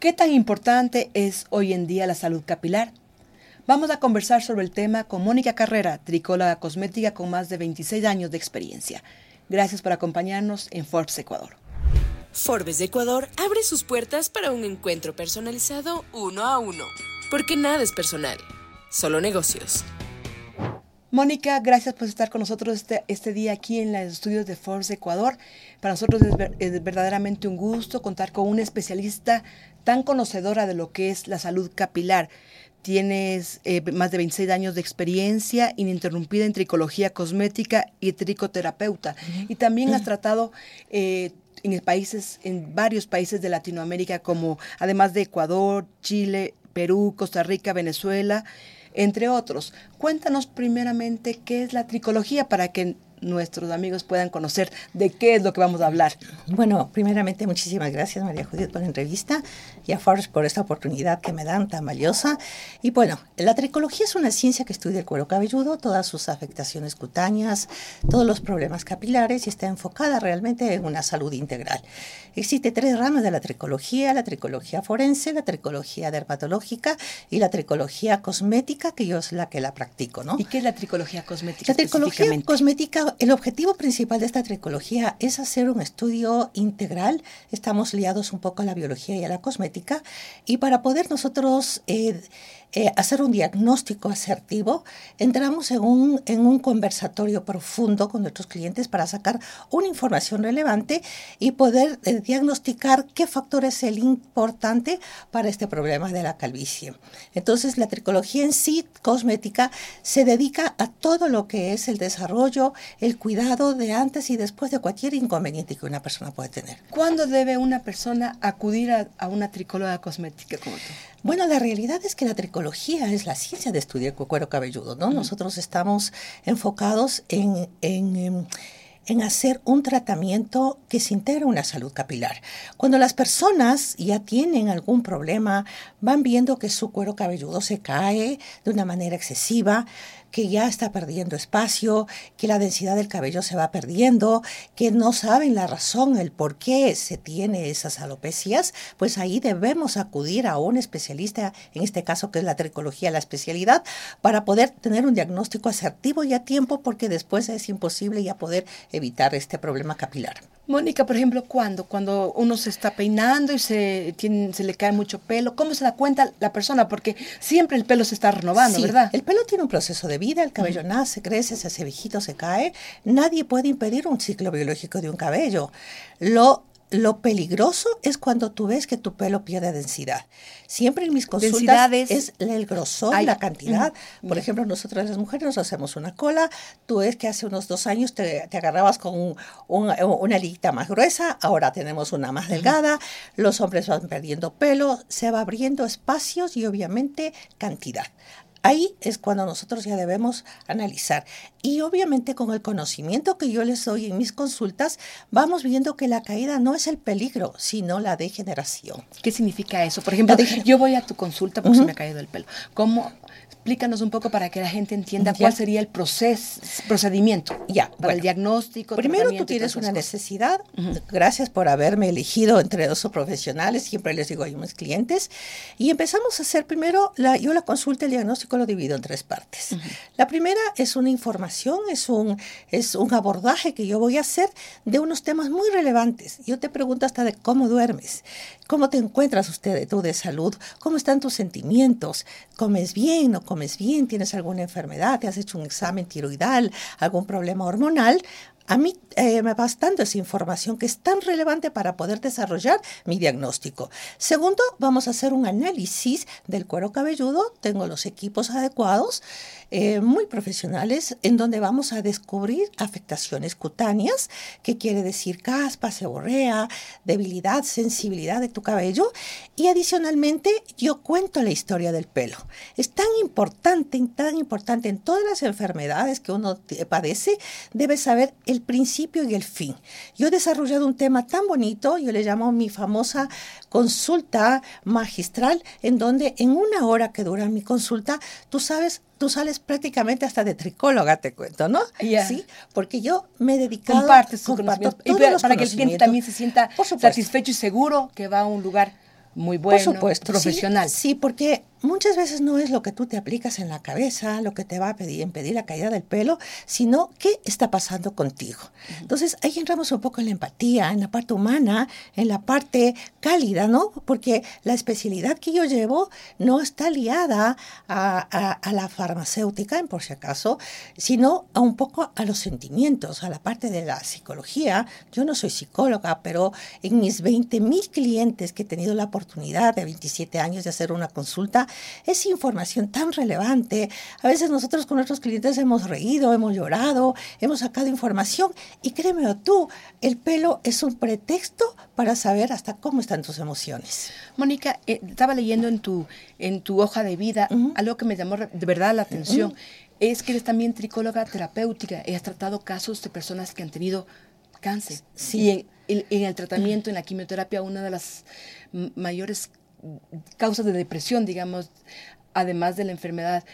¿Qué tan importante es hoy en día la salud capilar? Vamos a conversar sobre el tema con Mónica Carrera, tricóloga cosmética con más de 26 años de experiencia. Gracias por acompañarnos en Forbes Ecuador. Forbes Ecuador abre sus puertas para un encuentro personalizado uno a uno, porque nada es personal, solo negocios. Mónica, gracias por estar con nosotros este, este día aquí en los estudios de Forbes Ecuador. Para nosotros es, verdaderamente un gusto contar con una especialista tan conocedora de lo que es la salud capilar. Tienes eh, más de 26 años de experiencia ininterrumpida en tricología cosmética y tricoterapeuta. Y también has tratado eh, en países, en varios países de Latinoamérica, como además de Ecuador, Chile, Perú, Costa Rica, Venezuela entre otros. Cuéntanos primeramente qué es la tricología para que nuestros amigos puedan conocer de qué es lo que vamos a hablar. Bueno, primeramente muchísimas gracias María Judith por la entrevista y a Forrest por esta oportunidad que me dan tan valiosa. Y bueno, la tricología es una ciencia que estudia el cuero cabelludo, todas sus afectaciones cutáneas, todos los problemas capilares y está enfocada realmente en una salud integral. Existe tres ramas de la tricología, la tricología forense, la tricología dermatológica y la tricología cosmética, que yo es la que la practico, ¿no? ¿Y qué es la tricología cosmética? La tricología cosmética el objetivo principal de esta tricología es hacer un estudio integral. Estamos liados un poco a la biología y a la cosmética. Y para poder nosotros eh, eh, hacer un diagnóstico asertivo, entramos en un, en un conversatorio profundo con nuestros clientes para sacar una información relevante y poder eh, diagnosticar qué factor es el importante para este problema de la calvicie. Entonces, la tricología en sí, cosmética, se dedica a todo lo que es el desarrollo, el cuidado de antes y después de cualquier inconveniente que una persona puede tener. ¿Cuándo debe una persona acudir a, a una tricóloga cosmética como tú? Bueno, la realidad es que la tricología es la ciencia de estudiar el cuero cabelludo, ¿no? Nosotros estamos enfocados en, en, em, en hacer un tratamiento que se integra una salud capilar. Cuando las personas ya tienen algún problema, van viendo que su cuero cabelludo se cae de una manera excesiva, que ya está perdiendo espacio, que la densidad del cabello se va perdiendo, que no saben la razón, el por qué se tiene esas alopecias, pues ahí debemos acudir a un especialista, en este caso que es la tricología, la especialidad, para poder tener un diagnóstico asertivo y a tiempo, porque después es imposible ya poder evitar este problema capilar. Mónica, por ejemplo, ¿cuándo? Cuando uno se está peinando y se, tiene, se le cae mucho pelo, ¿cómo se da cuenta la persona? Porque siempre el pelo se está renovando, ¿verdad? El pelo tiene un proceso de vida, el cabello nace, crece, se hace viejito, se cae. Nadie puede impedir un ciclo biológico de un cabello. Lo lo peligroso es cuando tú ves que tu pelo pierde densidad. Siempre en mis consultas es el grosor, la cantidad. Por ejemplo, nosotros las mujeres nos hacemos una cola. Tú ves que hace unos dos años te, agarrabas con una liguita más gruesa, ahora tenemos una más delgada. Los hombres van perdiendo pelo, se va abriendo espacios y obviamente cantidad. Ahí es cuando nosotros ya debemos analizar. Y obviamente con el conocimiento que yo les doy en mis consultas, vamos viendo que la caída no es el peligro, sino la degeneración. ¿Qué significa eso? Por ejemplo, yo voy a tu consulta porque se me ha caído el pelo. ¿Cómo explícanos un poco para que la gente entienda cuál sería el proceso, procedimiento ya, para el diagnóstico. Primero tú tienes una necesidad. Gracias por haberme elegido entre dos profesionales. Siempre les digo a mis clientes. Y empezamos a hacer primero, la, yo la consulta, el diagnóstico lo divido en tres partes. La primera es una información, es un, es un abordaje que yo voy a hacer de unos temas muy relevantes. Yo te pregunto hasta de cómo duermes, cómo te encuentras usted tú de salud, cómo están tus sentimientos, comes bien, no comes bien, tienes alguna enfermedad, te has hecho un examen tiroidal, algún problema hormonal, a mí eh, me vas dando esa información que es tan relevante para poder desarrollar mi diagnóstico. Segundo, vamos a hacer un análisis del cuero cabelludo. Tengo los equipos adecuados, eh, muy profesionales, en donde vamos a descubrir afectaciones cutáneas, que quiere decir caspa, seborrea, debilidad, sensibilidad de tu cabello. Y adicionalmente, yo cuento la historia del pelo. Es tan importante, tan importante en todas las enfermedades que uno padece, debe saber el principio y el fin. Yo he desarrollado un tema tan bonito, yo le llamo mi famosa consulta magistral, en donde en una hora que dura mi consulta, tú sabes tú sales prácticamente hasta de tricóloga, te cuento, ¿no? Sí, porque yo me he dedicado Compartes y para que el cliente también se sienta satisfecho y seguro que va a un lugar muy bueno, Por supuesto, profesional. Sí, sí, porque muchas veces no es lo que tú te aplicas en la cabeza, lo que te va a pedir, impedir la caída del pelo, sino qué está pasando contigo. Entonces ahí entramos un poco en la empatía, en la parte humana, en la parte cálida, ¿no? Porque la especialidad que yo llevo no está liada a, a, la farmacéutica, en por si acaso, sino a un poco a los sentimientos, a la parte de la psicología. Yo no soy psicóloga, pero en mis 20 mil clientes que he tenido la oportunidad de 27 años de hacer una consulta, es información tan relevante. A veces nosotros con nuestros clientes hemos reído, hemos llorado, hemos sacado información y créeme tú, el pelo es un pretexto para saber hasta cómo están tus emociones. Mónica, eh, estaba leyendo en tu, en tu hoja de vida algo que me llamó de verdad la atención. Es que eres también tricóloga terapéutica y has tratado casos de personas que han tenido cáncer. Sí. Y en el tratamiento, en la quimioterapia, una de las mayores causas de depresión, digamos, además de la enfermedad,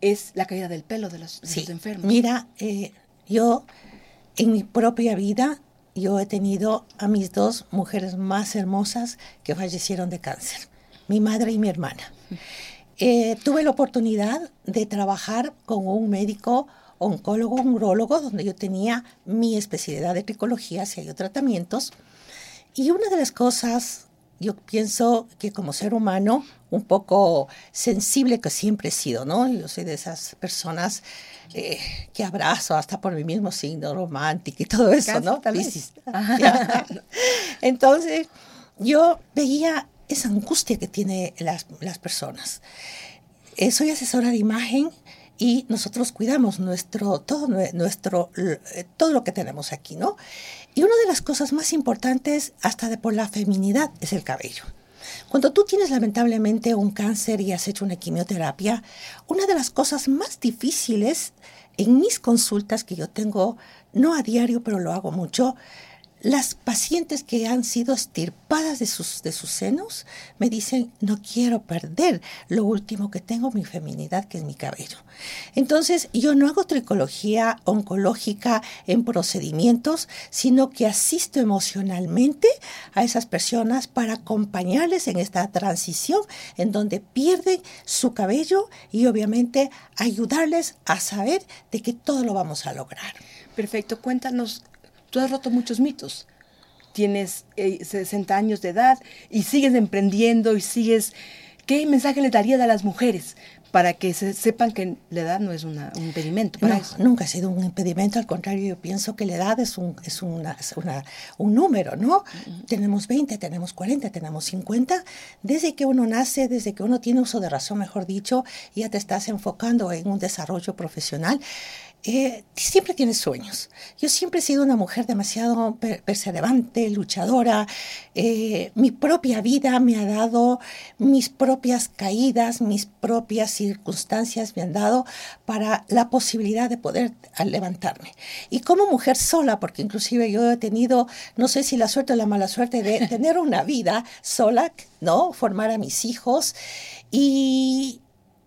es la caída del pelo de los, enfermos. Mira, eh, yo en mi propia vida, yo he tenido a mis dos mujeres más hermosas que fallecieron de cáncer, mi madre y mi hermana. Eh, tuve la oportunidad de trabajar con un médico oncólogo, un urologo, donde yo tenía mi especialidad de tricología, si hay tratamientos. Y una de las cosas yo pienso que como ser humano, un poco sensible que siempre he sido, ¿no? Yo soy de esas personas eh, que abrazo hasta por mi mismo signo romántico y todo eso, ¿no? Entonces, yo veía esa angustia que tienen las, las personas. Eh, soy asesora de imagen y nosotros cuidamos nuestro, todo, nuestro, eh, todo lo que tenemos aquí, ¿no? Y una de las cosas más importantes, hasta de por la feminidad, es el cabello. Cuando tú tienes lamentablemente un cáncer y has hecho una quimioterapia, una de las cosas más difíciles en mis consultas que yo tengo, no a diario, pero lo hago mucho, las pacientes que han sido estirpadas de sus, de sus senos me dicen, no quiero perder lo último que tengo, mi feminidad, que es mi cabello. Entonces, yo no hago tricología oncológica en procedimientos, sino que asisto emocionalmente a esas personas para acompañarles en esta transición en donde pierden su cabello y obviamente ayudarles a saber de que todo lo vamos a lograr. Perfecto, cuéntanos Tú has roto muchos mitos. Tienes 60 eh, años de edad y sigues emprendiendo y sigues... ¿Qué mensaje le darías a las mujeres para que se sepan que la edad no es un impedimento no, Nunca ha sido un impedimento, al contrario, yo pienso que la edad es un, es una, un número, ¿no? Tenemos 20, tenemos 40, tenemos 50. Desde que uno nace, desde que uno tiene uso de razón, mejor dicho, ya te estás enfocando en un desarrollo profesional. Eh, siempre tienes sueños. Yo siempre he sido una mujer demasiado perseverante, luchadora. Eh, mi propia vida me ha dado mis propias caídas, mis propias circunstancias me han dado para la posibilidad de poder levantarme. Y como mujer sola, porque inclusive yo he tenido, no sé si la suerte o la mala suerte de tener una vida sola, ¿no? Formar a mis hijos. Y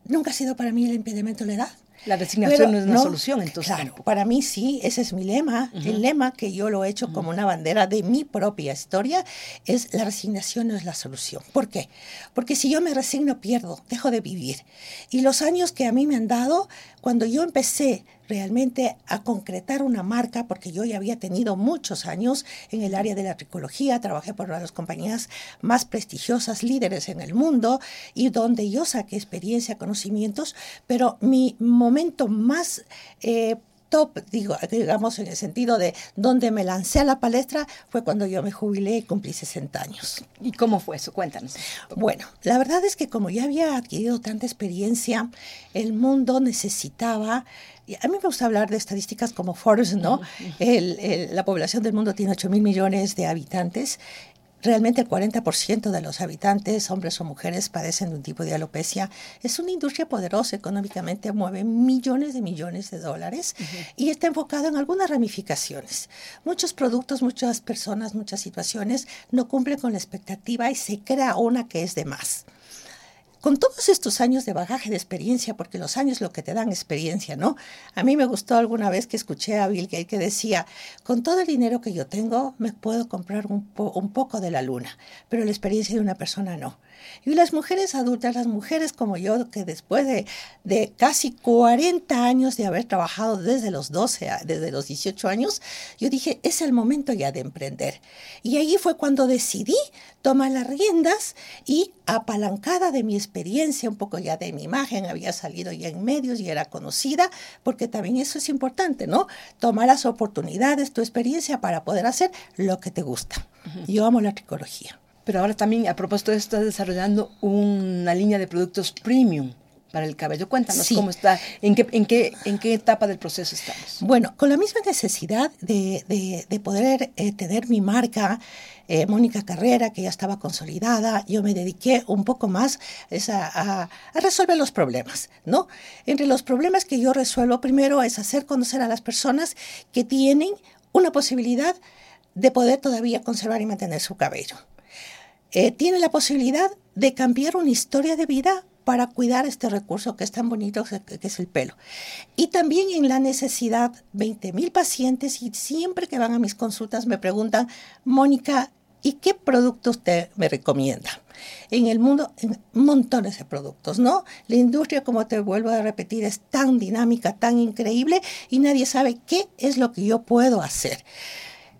nunca ha sido para mí el impedimento de la edad. La resignación no es una solución, entonces. Claro, para mí sí, ese es mi lema. El lema que yo lo he hecho como una bandera de mi propia historia es la resignación no es la solución. ¿Por qué? Porque si yo me resigno, pierdo, dejo de vivir. Y los años que a mí me han dado, cuando yo empecé realmente a concretar una marca, porque yo ya había tenido muchos años en el área de la tricología, trabajé por las compañías más prestigiosas, líderes en el mundo, y donde yo saqué experiencia, conocimientos, pero mi momento más... Eh, top, digo, digamos en el sentido de donde me lancé a la palestra fue cuando yo me jubilé y cumplí 60 años. ¿Y cómo fue eso? Cuéntanos. Bueno, la verdad es que como ya había adquirido tanta experiencia, el mundo necesitaba a mí me gusta hablar de estadísticas como Forbes, ¿no? la población del mundo tiene 8 mil millones de habitantes. Realmente el 40% de los habitantes, hombres o mujeres, padecen de un tipo de alopecia. Es una industria poderosa económicamente, mueve millones de millones de dólares y está enfocado en algunas ramificaciones. Muchos productos, muchas personas, muchas situaciones no cumplen con la expectativa y se crea una que es de más con todos estos años de bagaje de experiencia, porque los años lo que te dan experiencia, ¿no? A mí me gustó alguna vez que escuché a Bill Gates que decía, con todo el dinero que yo tengo, me puedo comprar un, un poco de la luna, pero la experiencia de una persona no. Y las mujeres adultas, las mujeres como yo, que después de, de casi 40 años de haber trabajado desde los 12, desde los 18 años, yo dije, es el momento ya de emprender. Y ahí fue cuando decidí tomar las riendas y apalancada de mi experiencia, un poco ya de mi imagen, había salido ya en medios y era conocida, porque también eso es importante, ¿no? Tomar las oportunidades, tu experiencia para poder hacer lo que te gusta. Yo amo la tricología. Pero ahora también, a propósito de esto, estás desarrollando una línea de productos premium para el cabello. Cuéntanos cómo está, en qué, en, qué, en qué etapa del proceso estamos. Bueno, con la misma necesidad de, de, poder eh, tener mi marca, eh, Mónica Carrera, que ya estaba consolidada, yo me dediqué un poco más a, a, resolver los problemas, ¿no? Entre los problemas que yo resuelvo, primero es hacer conocer a las personas que tienen una posibilidad de poder todavía conservar y mantener su cabello. Eh, tiene la posibilidad de cambiar una historia de vida para cuidar este recurso que es tan bonito que es el pelo. Y también en la necesidad, 20 mil pacientes y siempre que van a mis consultas me preguntan, Mónica, ¿y qué producto usted me recomienda? En el mundo, montones de productos, ¿no? La industria, como te vuelvo a repetir, es tan dinámica, tan increíble y nadie sabe qué es lo que yo puedo hacer.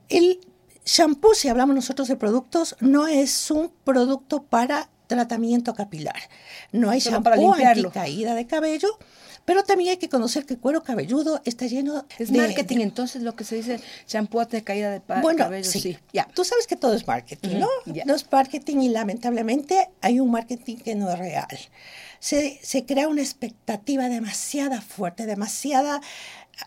El Shampoo, si hablamos nosotros de productos, no es un producto para tratamiento capilar. No hay shampoo caída de cabello, pero también hay que conocer que el cuero cabelludo está lleno es marketing, entonces lo que se dice shampoo de caída de bueno, cabello. Sí, sí. Ya. Tú sabes que todo es marketing, ¿no? No es marketing y lamentablemente hay un marketing que no es real. Se, se crea una expectativa demasiada fuerte, demasiada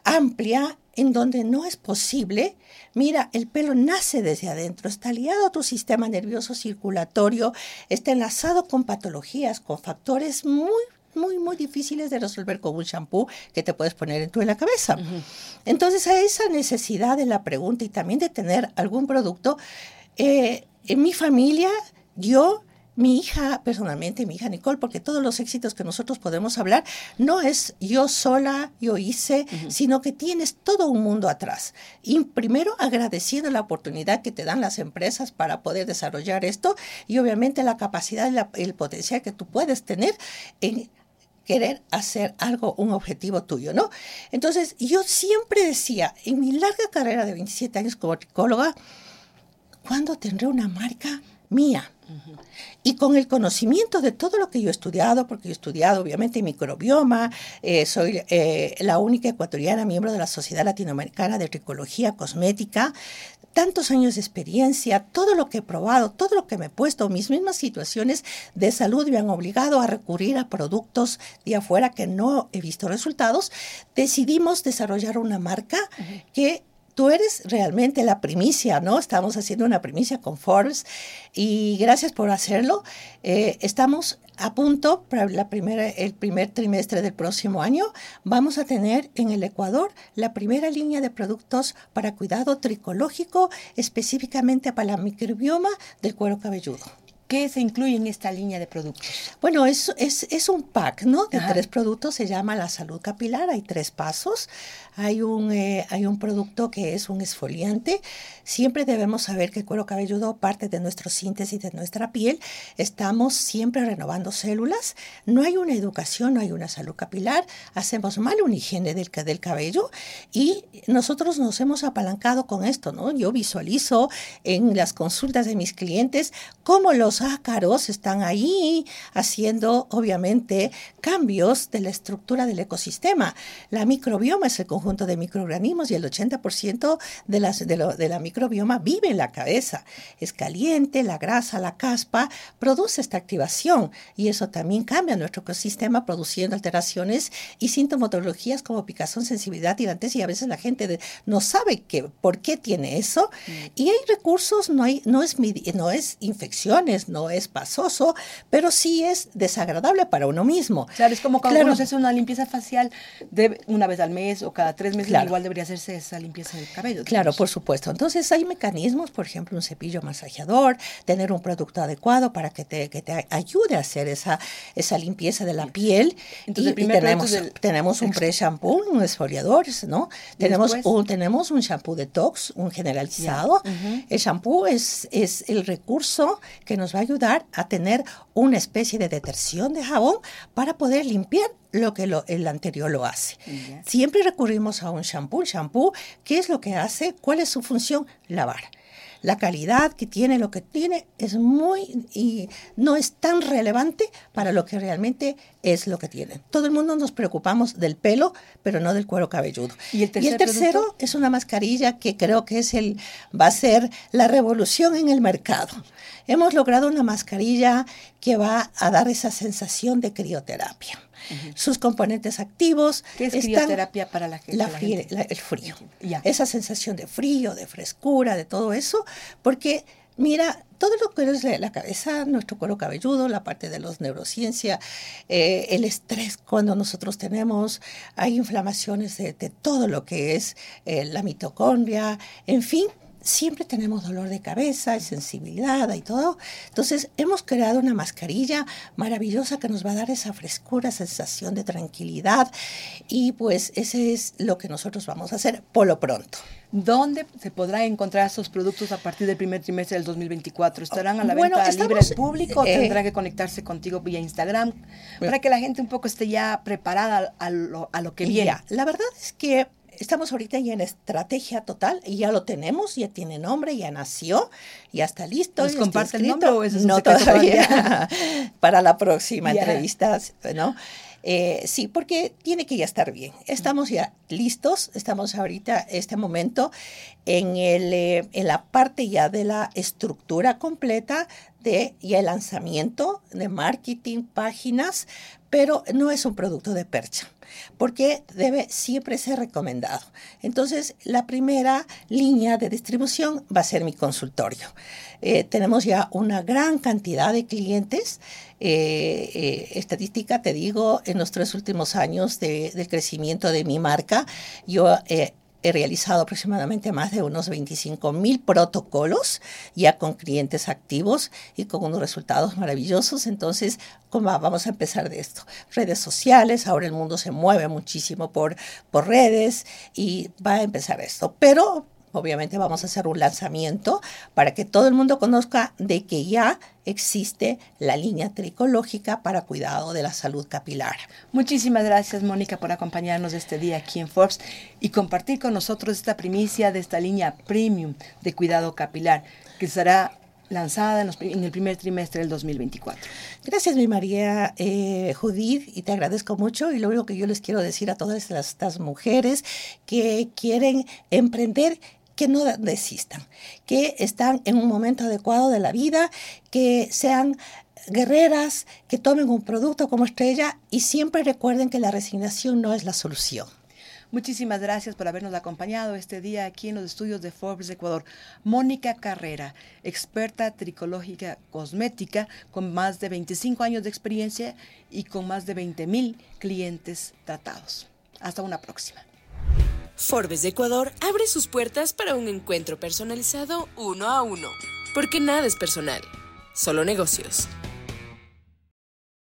amplia en donde no es posible. Mira, el pelo nace desde adentro, está liado a tu sistema nervioso circulatorio, está enlazado con patologías, con factores muy muy, muy difíciles de resolver con un shampoo que te puedes poner en, tú en la cabeza. Entonces, a esa necesidad de la pregunta y también de tener algún producto, eh, en mi familia, yo mi hija, personalmente, mi hija Nicole, porque todos los éxitos que nosotros podemos hablar no es yo sola, yo hice, sino que tienes todo un mundo atrás. Y primero agradeciendo la oportunidad que te dan las empresas para poder desarrollar esto y obviamente la capacidad y el potencial que tú puedes tener en querer hacer algo, un objetivo tuyo, ¿no? Entonces, yo siempre decía, en mi larga carrera de 27 años como psicóloga, ¿cuándo tendré una marca mía? Y con el conocimiento de todo lo que yo he estudiado, porque yo he estudiado obviamente microbioma, eh, soy eh, la única ecuatoriana miembro de la Sociedad Latinoamericana de Tricología Cosmética, tantos años de experiencia, todo lo que he probado, todo lo que me he puesto, mis mismas situaciones de salud me han obligado a recurrir a productos de afuera que no he visto resultados, decidimos desarrollar una marca que tú eres realmente la primicia, ¿no? Estamos haciendo una primicia con Forbes y gracias por hacerlo. Eh, estamos a punto para la primera, el primer trimestre del próximo año. Vamos a tener en el Ecuador la primera línea de productos para cuidado tricológico, específicamente para la microbioma del cuero cabelludo. ¿Qué se incluye en esta línea de productos? Bueno, es, es, es un pack, ¿no? De tres productos, se llama la salud capilar, hay tres pasos. Hay un, eh, hay un producto que es un esfoliante. Siempre debemos saber que el cuero cabelludo, parte de nuestra síntesis de nuestra piel, estamos siempre renovando células. No hay una educación, no hay una salud capilar. Hacemos mal una higiene del, del cabello y nosotros nos hemos apalancado con esto, ¿no? Yo visualizo en las consultas de mis clientes cómo los ácaros están ahí haciendo, obviamente, cambios de la estructura del ecosistema. La microbioma es el conjunto de microorganismos y el 80% de, las, de, de la microbioma vive en la cabeza. Es caliente, la grasa, la caspa, produce esta activación y eso también cambia nuestro ecosistema produciendo alteraciones y sintomatologías como picazón, sensibilidad, tirantes y a veces la gente no sabe que, por qué tiene eso. Mm. Y hay recursos, no, hay, no, es, no es infecciones, no es pasoso, pero sí es desagradable para uno mismo. Claro, es como cuando uno se hace una limpieza facial de una vez al mes o cada tres meses, igual debería hacerse esa limpieza del cabello. Claro, por supuesto. Entonces hay mecanismos, por ejemplo, un cepillo masajeador, tener un producto adecuado para que te, que te ayude a hacer esa, esa limpieza de la piel. Entonces, y, tenemos, tenemos un pre-shampoo, un esfoliador, ¿no? Tenemos un, tenemos un shampoo detox, un generalizado. El shampoo es, es el recurso que nos va a ayudar a tener una especie de detersión de jabón para poder limpiar lo que el anterior lo hace. Siempre recurrimos a un shampoo. Un shampoo, ¿qué es lo que hace? ¿Cuál es su función? Lavar la calidad que tiene lo que tiene es muy y no es tan relevante para lo que realmente es lo que tiene. Todo el mundo nos preocupamos del pelo, pero no del cuero cabelludo. Y el, tercero es una mascarilla que creo que es el va a ser la revolución en el mercado. Hemos logrado una mascarilla que va a dar esa sensación de crioterapia sus componentes activos. ¿Qué es crioterapia para la, la, el frío. Esa sensación de frío, de frescura, de todo eso, porque mira, todo lo que es la cabeza, nuestro cuero cabelludo, la parte de los neurociencia, eh, el estrés cuando nosotros tenemos, hay inflamaciones de, todo lo que es eh, la mitocondria, en fin, siempre tenemos dolor de cabeza y sensibilidad y todo. Entonces hemos creado una mascarilla maravillosa que nos va a dar esa frescura, sensación de tranquilidad y pues ese es lo que nosotros vamos a hacer por lo pronto. ¿Dónde se podrá encontrar esos productos a partir del primer trimestre del 2024? ¿Estarán a la venta libre al público o eh, tendrán que conectarse contigo vía Instagram para que la gente un poco esté ya preparada a lo, a lo que viene? la verdad es que estamos ahorita ya en estrategia total y ya lo tenemos, ya tiene nombre, ya nació, ya está listo. ¿Nos comparte el nombre o es No todavía. Para la próxima entrevista, ¿no? Eh, sí, porque tiene que ya estar bien. Estamos ya listos, estamos ahorita, este momento, en, el, eh, en la parte ya de la estructura completa de ya el lanzamiento de marketing, páginas, pero no es un producto de percha porque debe siempre ser recomendado. Entonces, la primera línea de distribución va a ser mi consultorio. Eh, tenemos ya una gran cantidad de clientes. Eh, eh, estadística, te digo, en los tres últimos años de, del crecimiento de mi marca, yo he realizado aproximadamente más de unos 25 mil protocolos ya con clientes activos y con unos resultados maravillosos. Entonces, ¿cómo vamos a empezar de esto? Redes sociales, ahora el mundo se mueve muchísimo por, por redes y va a empezar esto. Pero Obviamente vamos a hacer un lanzamiento para que todo el mundo conozca de que ya existe la línea tricológica para cuidado de la salud capilar. Muchísimas gracias Mónica por acompañarnos este día aquí en Forbes y compartir con nosotros esta primicia de esta línea premium de cuidado capilar que será lanzada en, el primer trimestre del 2024. Gracias, mi María eh, Judith, y te agradezco mucho. Y lo único que yo les quiero decir a todas estas mujeres que quieren emprender que no desistan, que están en un momento adecuado de la vida, que sean guerreras, que tomen un producto como estrella y siempre recuerden que la resignación no es la solución. Muchísimas gracias por habernos acompañado este día aquí en los estudios de Forbes Ecuador. Mónica Carrera, experta tricológica cosmética con más de 25 años de experiencia y con más de 20 mil clientes tratados. Hasta una próxima. Forbes de Ecuador abre sus puertas para un encuentro personalizado uno a uno, porque nada es personal, solo negocios.